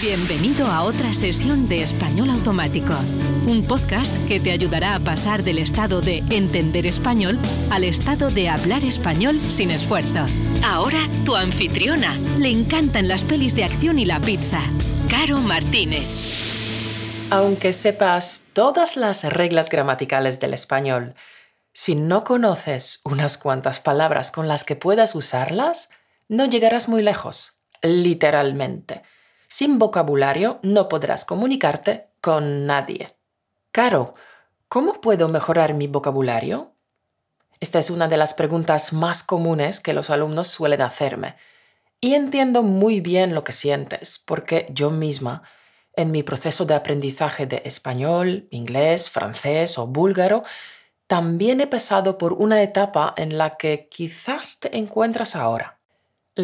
Bienvenido a otra sesión de Español Automático, un podcast que te ayudará a pasar del estado de entender español al estado de hablar español sin esfuerzo. Ahora tu anfitriona. Le encantan las pelis de acción y la pizza. Caro Martínez. Aunque sepas todas las reglas gramaticales del español, si no conoces unas cuantas palabras con las que puedas usarlas, no llegarás muy lejos, literalmente. Sin vocabulario no podrás comunicarte con nadie. Caro, ¿cómo puedo mejorar mi vocabulario? Esta es una de las preguntas más comunes que los alumnos suelen hacerme. Y entiendo muy bien lo que sientes, porque yo misma, en mi proceso de aprendizaje de español, inglés, francés o búlgaro, también he pasado por una etapa en la que quizás te encuentras ahora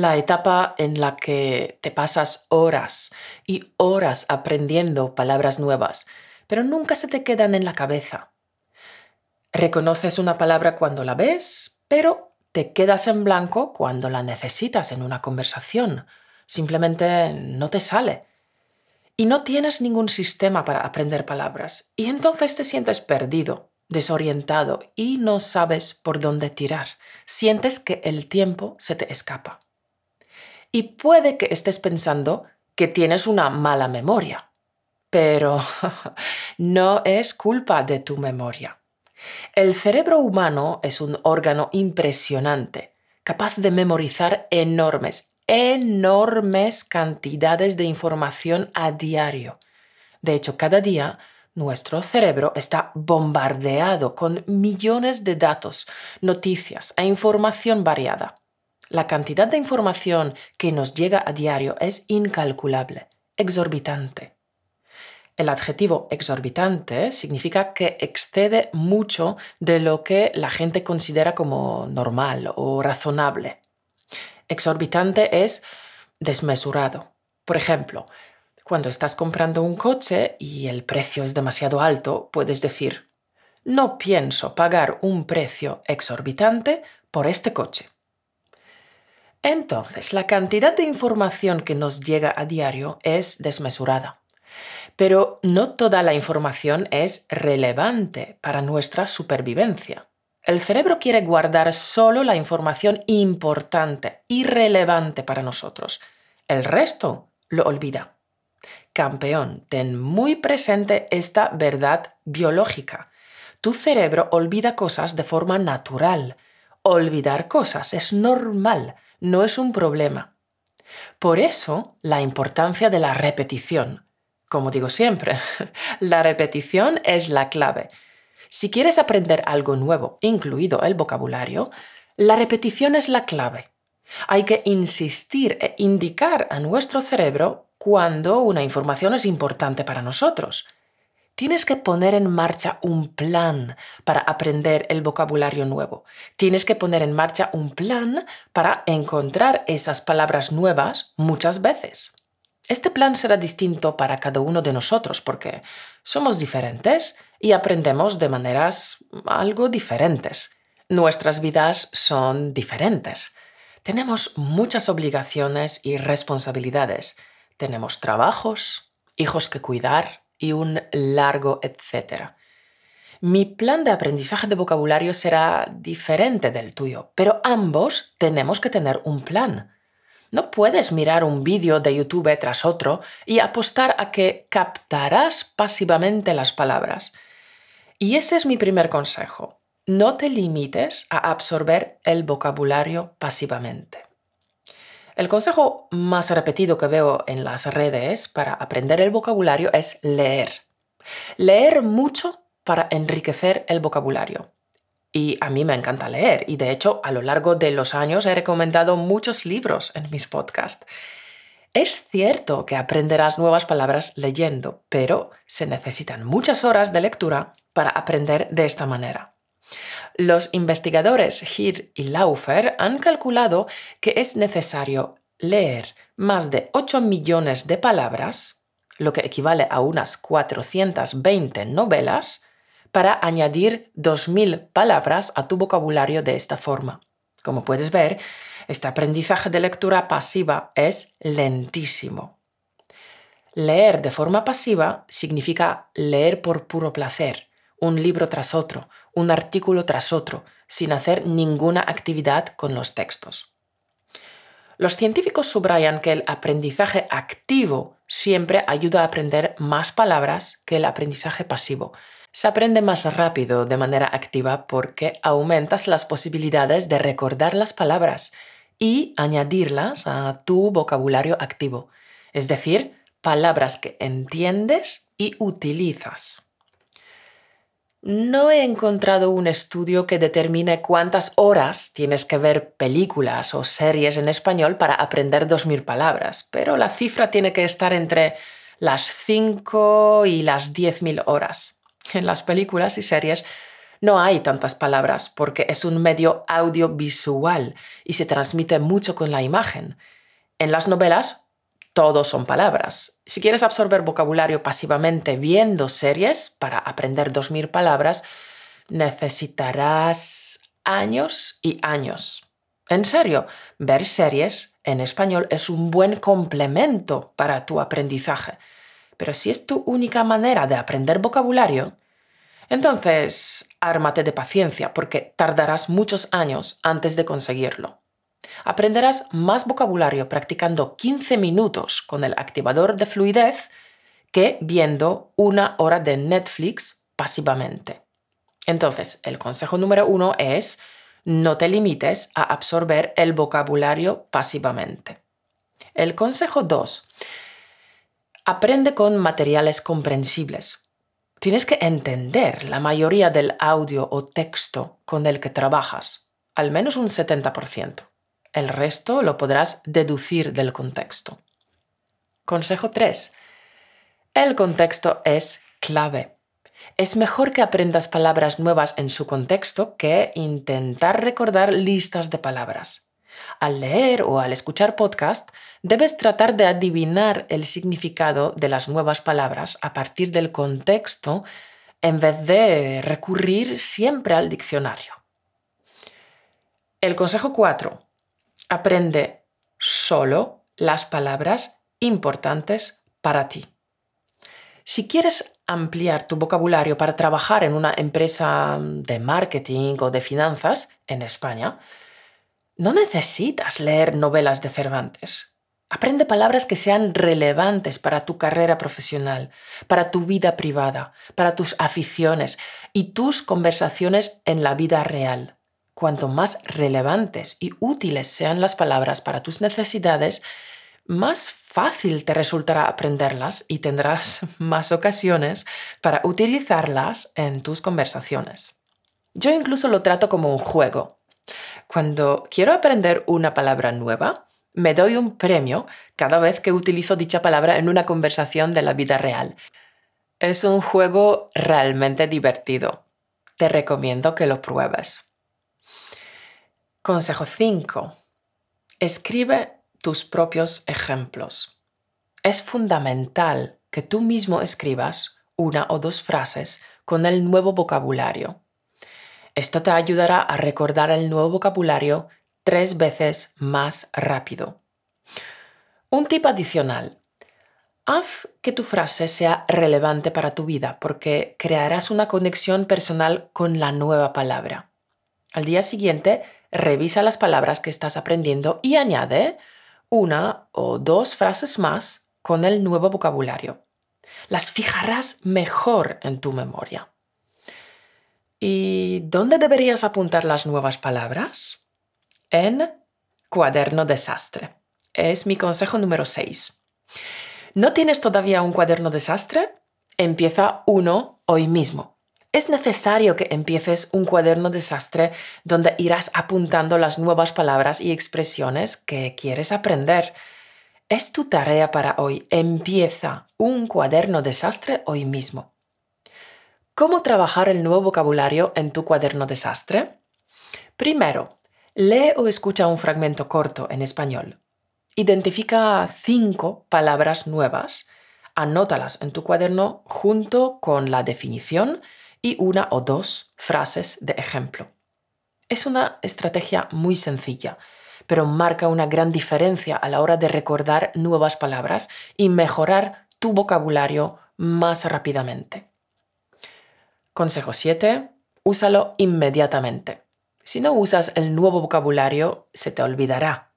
la etapa en la que te pasas horas y horas aprendiendo palabras nuevas, pero nunca se te quedan en la cabeza. Reconoces una palabra cuando la ves, pero te quedas en blanco cuando la necesitas en una conversación. Simplemente no te sale. Y no tienes ningún sistema para aprender palabras. Y entonces te sientes perdido, desorientado y no sabes por dónde tirar. Sientes que el tiempo se te escapa y puede que estés pensando que tienes una mala memoria. Pero no es culpa de tu memoria. El cerebro humano es un órgano impresionante, capaz de memorizar enormes, enormes cantidades de información a diario. De hecho, cada día nuestro cerebro está bombardeado con millones de datos, noticias e información variada. La cantidad de información que nos llega a diario es incalculable, exorbitante. El adjetivo exorbitante significa que excede mucho de lo que la gente considera como normal o razonable. Exorbitante es desmesurado. Por ejemplo, cuando estás comprando un coche y el precio es demasiado alto, puedes decir, no pienso pagar un precio exorbitante por este coche. Entonces, la cantidad de información que nos llega a diario es desmesurada. Pero no toda la información es relevante para nuestra supervivencia. El cerebro quiere guardar solo la información importante y relevante para nosotros. El resto lo olvida. Campeón, ten muy presente esta verdad biológica. Tu cerebro olvida cosas de forma natural. Olvidar cosas es normal no es un problema. Por eso, la importancia de la repetición. Como digo siempre, la repetición es la clave. Si quieres aprender algo nuevo, incluido el vocabulario, la repetición es la clave. Hay que insistir e indicar a nuestro cerebro cuando una información es importante para nosotros. Tienes que poner en marcha un plan para aprender el vocabulario nuevo. Tienes que poner en marcha un plan para encontrar esas palabras nuevas muchas veces. Este plan será distinto para cada uno de nosotros porque somos diferentes y aprendemos de maneras algo diferentes. Nuestras vidas son diferentes. Tenemos muchas obligaciones y responsabilidades. Tenemos trabajos, hijos que cuidar, y un largo etcétera. Mi plan de aprendizaje de vocabulario será diferente del tuyo, pero ambos tenemos que tener un plan. No puedes mirar un vídeo de YouTube tras otro y apostar a que captarás pasivamente las palabras. Y ese es mi primer consejo. No te limites a absorber el vocabulario pasivamente. El consejo más repetido que veo en las redes para aprender el vocabulario es leer. Leer mucho para enriquecer el vocabulario. Y a mí me encanta leer y de hecho a lo largo de los años he recomendado muchos libros en mis podcasts. Es cierto que aprenderás nuevas palabras leyendo, pero se necesitan muchas horas de lectura para aprender de esta manera. Los investigadores Gir y Laufer han calculado que es necesario leer más de 8 millones de palabras, lo que equivale a unas 420 novelas, para añadir 2.000 palabras a tu vocabulario de esta forma. Como puedes ver, este aprendizaje de lectura pasiva es lentísimo. Leer de forma pasiva significa leer por puro placer, un libro tras otro, un artículo tras otro, sin hacer ninguna actividad con los textos. Los científicos subrayan que el aprendizaje activo siempre ayuda a aprender más palabras que el aprendizaje pasivo. Se aprende más rápido de manera activa porque aumentas las posibilidades de recordar las palabras y añadirlas a tu vocabulario activo, es decir, palabras que entiendes y utilizas. No he encontrado un estudio que determine cuántas horas tienes que ver películas o series en español para aprender 2.000 palabras, pero la cifra tiene que estar entre las 5 y las 10.000 horas. En las películas y series no hay tantas palabras porque es un medio audiovisual y se transmite mucho con la imagen. En las novelas todos son palabras. Si quieres absorber vocabulario pasivamente viendo series para aprender 2.000 palabras, necesitarás años y años. En serio, ver series en español es un buen complemento para tu aprendizaje. Pero si es tu única manera de aprender vocabulario, entonces ármate de paciencia porque tardarás muchos años antes de conseguirlo. Aprenderás más vocabulario practicando 15 minutos con el activador de fluidez que viendo una hora de Netflix pasivamente. Entonces, el consejo número uno es no te limites a absorber el vocabulario pasivamente. El consejo dos, aprende con materiales comprensibles. Tienes que entender la mayoría del audio o texto con el que trabajas, al menos un 70%. El resto lo podrás deducir del contexto. Consejo 3. El contexto es clave. Es mejor que aprendas palabras nuevas en su contexto que intentar recordar listas de palabras. Al leer o al escuchar podcast, debes tratar de adivinar el significado de las nuevas palabras a partir del contexto en vez de recurrir siempre al diccionario. El consejo 4. Aprende solo las palabras importantes para ti. Si quieres ampliar tu vocabulario para trabajar en una empresa de marketing o de finanzas en España, no necesitas leer novelas de Cervantes. Aprende palabras que sean relevantes para tu carrera profesional, para tu vida privada, para tus aficiones y tus conversaciones en la vida real. Cuanto más relevantes y útiles sean las palabras para tus necesidades, más fácil te resultará aprenderlas y tendrás más ocasiones para utilizarlas en tus conversaciones. Yo incluso lo trato como un juego. Cuando quiero aprender una palabra nueva, me doy un premio cada vez que utilizo dicha palabra en una conversación de la vida real. Es un juego realmente divertido. Te recomiendo que lo pruebes. Consejo 5. Escribe tus propios ejemplos. Es fundamental que tú mismo escribas una o dos frases con el nuevo vocabulario. Esto te ayudará a recordar el nuevo vocabulario tres veces más rápido. Un tip adicional. Haz que tu frase sea relevante para tu vida porque crearás una conexión personal con la nueva palabra. Al día siguiente revisa las palabras que estás aprendiendo y añade una o dos frases más con el nuevo vocabulario. Las fijarás mejor en tu memoria. ¿Y dónde deberías apuntar las nuevas palabras? En cuaderno desastre. Es mi consejo número 6. ¿No tienes todavía un cuaderno desastre? Empieza uno hoy mismo es necesario que empieces un cuaderno desastre donde irás apuntando las nuevas palabras y expresiones que quieres aprender. Es tu tarea para hoy. Empieza un cuaderno desastre hoy mismo. ¿Cómo trabajar el nuevo vocabulario en tu cuaderno desastre? Primero, lee o escucha un fragmento corto en español. Identifica cinco palabras nuevas, anótalas en tu cuaderno junto con la definición y una o dos frases de ejemplo. Es una estrategia muy sencilla, pero marca una gran diferencia a la hora de recordar nuevas palabras y mejorar tu vocabulario más rápidamente. Consejo 7. Úsalo inmediatamente. Si no usas el nuevo vocabulario, se te olvidará.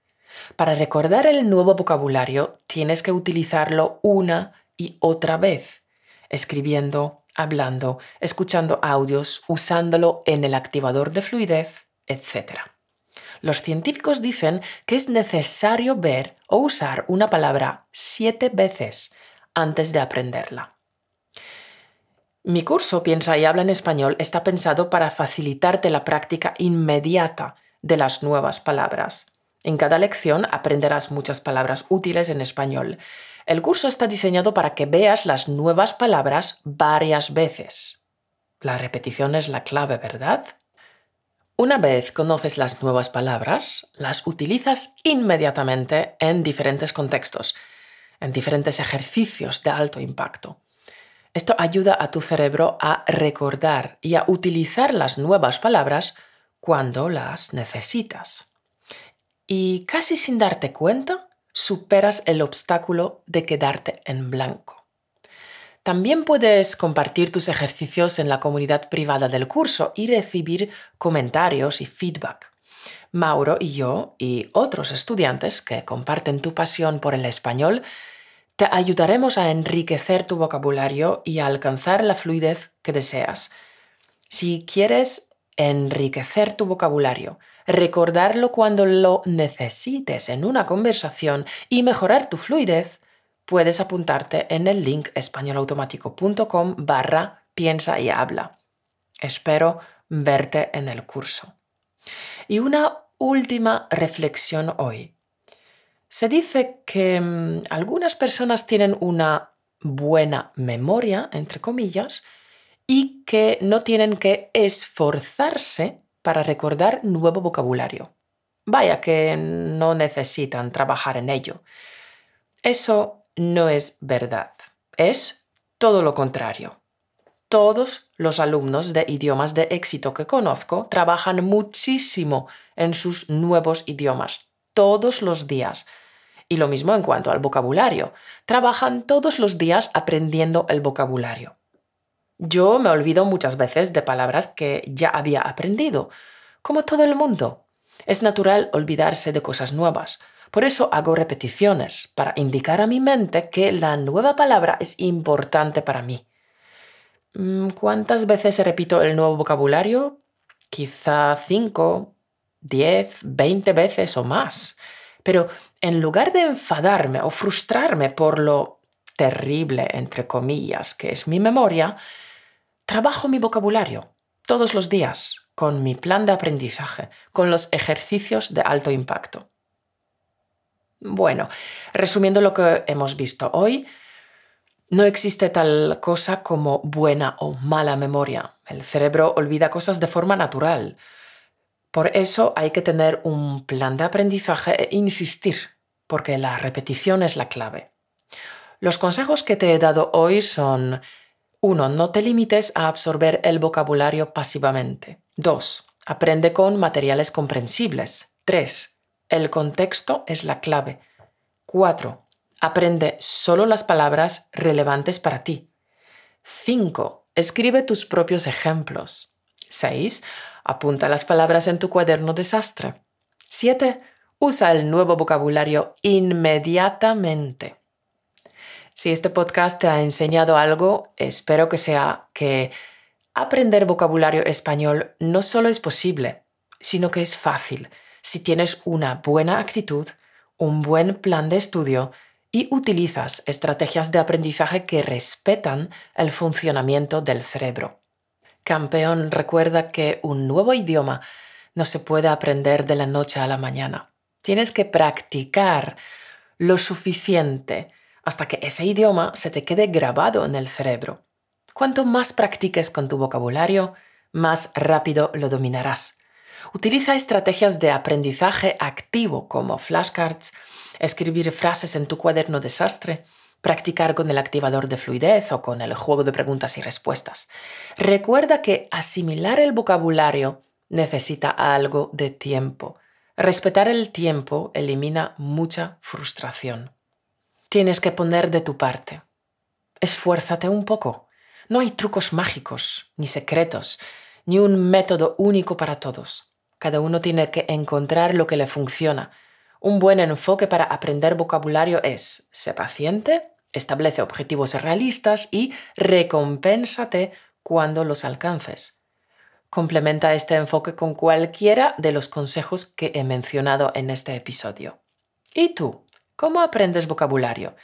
Para recordar el nuevo vocabulario, tienes que utilizarlo una y otra vez, escribiendo, hablando, escuchando audios, usándolo en el activador de fluidez, etc. Los científicos dicen que es necesario ver o usar una palabra siete veces antes de aprenderla. Mi curso Piensa y habla en español está pensado para facilitarte la práctica inmediata de las nuevas palabras. En cada lección aprenderás muchas palabras útiles en español. El curso está diseñado para que veas las nuevas palabras varias veces. La repetición es la clave, ¿verdad? Una vez conoces las nuevas palabras, las utilizas inmediatamente en diferentes contextos, en diferentes ejercicios de alto impacto. Esto ayuda a tu cerebro a recordar y a utilizar las nuevas palabras cuando las necesitas. Y casi sin darte cuenta, superas el obstáculo de quedarte en blanco. También puedes compartir tus ejercicios en la comunidad privada del curso y recibir comentarios y feedback. Mauro y yo y otros estudiantes que comparten tu pasión por el español te ayudaremos a enriquecer tu vocabulario y a alcanzar la fluidez que deseas. Si quieres enriquecer tu vocabulario, recordarlo cuando lo necesites en una conversación y mejorar tu fluidez, puedes apuntarte en el link españolautomático.com barra piensa y habla. Espero verte en el curso. Y una última reflexión hoy. Se dice que mm, algunas personas tienen una buena memoria, entre comillas, y que no tienen que esforzarse para recordar nuevo vocabulario. Vaya que no necesitan trabajar en ello. Eso no es verdad. Es todo lo contrario. Todos los alumnos de idiomas de éxito que conozco trabajan muchísimo en sus nuevos idiomas, todos los días. Y lo mismo en cuanto al vocabulario. Trabajan todos los días aprendiendo el vocabulario. Yo me olvido muchas veces de palabras que ya había aprendido, como todo el mundo. Es natural olvidarse de cosas nuevas. Por eso hago repeticiones, para indicar a mi mente que la nueva palabra es importante para mí. Mm, ¿Cuántas veces repito el nuevo vocabulario? Quizá 5, 10, 20 veces o más. Pero en lugar de enfadarme o frustrarme por lo terrible, entre comillas, que es mi memoria, trabajo mi vocabulario todos los días con mi plan de aprendizaje, con los ejercicios de alto impacto. Bueno, resumiendo lo que hemos visto hoy, no existe tal cosa como buena o mala memoria. El cerebro olvida cosas de forma natural. Por eso hay que tener un plan de aprendizaje e insistir, porque la repetición es la clave. Los consejos que te he dado hoy son 1. No te limites a absorber el vocabulario pasivamente. 2. Aprende con materiales comprensibles. 3. El contexto es la clave. 4. Aprende solo las palabras relevantes para ti. 5. Escribe tus propios ejemplos. 6. Apunta las palabras en tu cuaderno desastre. 7. Usa el nuevo vocabulario inmediatamente. Si este podcast te ha enseñado algo, espero que sea que aprender vocabulario español no solo es posible, sino que es fácil si tienes una buena actitud, un buen plan de estudio y utilizas estrategias de aprendizaje que respetan el funcionamiento del cerebro. Campeón recuerda que un nuevo idioma no se puede aprender de la noche a la mañana. Tienes que practicar lo suficiente hasta que ese idioma se te quede grabado en el cerebro. Cuanto más practiques con tu vocabulario, más rápido lo dominarás. Utiliza estrategias de aprendizaje activo como flashcards, escribir frases en tu cuaderno desastre, practicar con el activador de fluidez o con el juego de preguntas y respuestas. Recuerda que asimilar el vocabulario necesita algo de tiempo. Respetar el tiempo elimina mucha frustración. Tienes que poner de tu parte. esfuérzate un poco. No hay trucos mágicos, ni secretos, ni un método único para todos. Cada uno tiene que encontrar lo que le funciona. Un buen enfoque para aprender vocabulario es, sé paciente, establece objetivos realistas y recompénsate cuando los alcances. Complementa este enfoque con cualquiera de los consejos que he mencionado en este episodio. ¿Y tú? ¿Cómo aprendes vocabulario?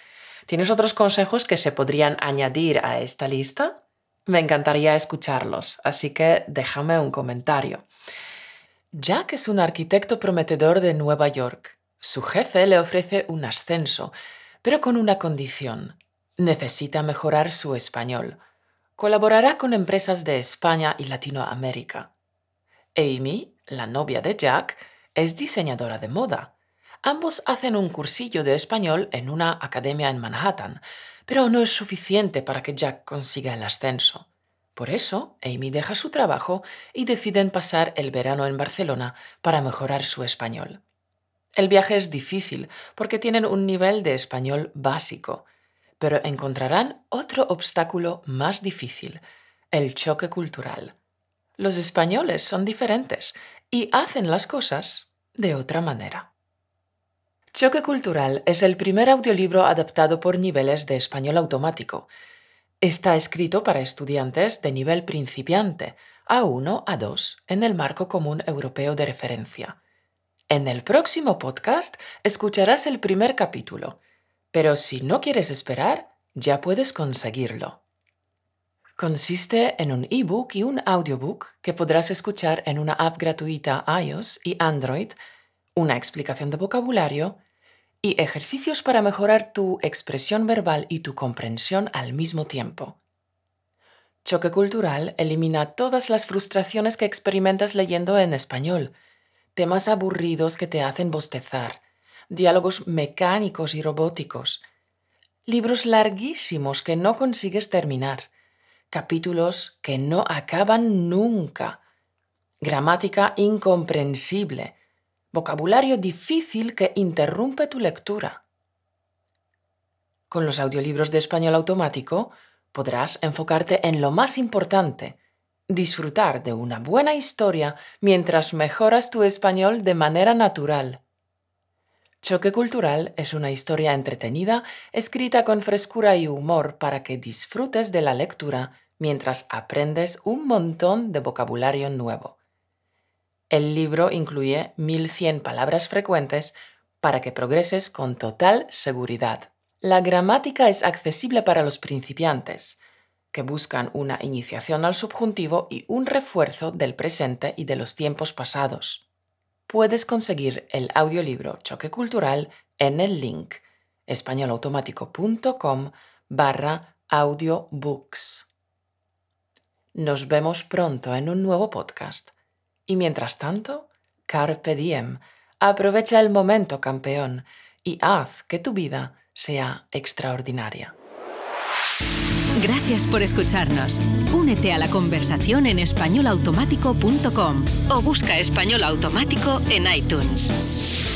¿Tienes otros consejos que se podrían añadir a esta lista? Me encantaría escucharlos, así que déjame un comentario. Jack es un arquitecto prometedor de Nueva York. Su jefe le ofrece un ascenso, pero con una condición. Necesita mejorar su español. Colaborará con empresas de España y Latinoamérica. Amy, la novia de Jack, es diseñadora de moda. Ambos hacen un cursillo de español en una academia en Manhattan, pero no es suficiente para que Jack consiga el ascenso. Por eso, Amy deja su trabajo y deciden pasar el verano en Barcelona para mejorar su español. El viaje es difícil porque tienen un nivel de español básico, pero encontrarán otro obstáculo más difícil, el choque cultural. Los españoles son diferentes y hacen las cosas de otra manera. Choque Cultural es el primer audiolibro adaptado por niveles de español automático. Está escrito para estudiantes de nivel principiante, A1 a 2, en el marco común europeo de referencia. En el próximo podcast escucharás el primer capítulo, pero si no quieres esperar, ya puedes conseguirlo. Consiste en un ebook y un audiobook que podrás escuchar en una app gratuita iOS y Android, una explicación de vocabulario y ejercicios para mejorar tu expresión verbal y tu comprensión al mismo tiempo. Choque Cultural elimina todas las frustraciones que experimentas leyendo en español, temas aburridos que te hacen bostezar, diálogos mecánicos y robóticos, libros larguísimos que no consigues terminar, capítulos que no acaban nunca, gramática incomprensible, vocabulario difícil que interrumpe tu lectura. Con los audiolibros de español automático podrás enfocarte en lo más importante, disfrutar de una buena historia mientras mejoras tu español de manera natural. Choque Cultural es una historia entretenida, escrita con frescura y humor para que disfrutes de la lectura mientras aprendes un montón de vocabulario nuevo. El libro incluye 1100 palabras frecuentes para que progreses con total seguridad. La gramática es accesible para los principiantes, que buscan una iniciación al subjuntivo y un refuerzo del presente y de los tiempos pasados. Puedes conseguir el audiolibro Choque Cultural en el link españolautomático.com barra audiobooks. Nos vemos pronto en un nuevo podcast. Y mientras tanto, carpe diem, aprovecha el momento, campeón, y haz que tu vida sea extraordinaria. Gracias por escucharnos. Únete a la conversación en españolautomático.com o busca español automático en iTunes.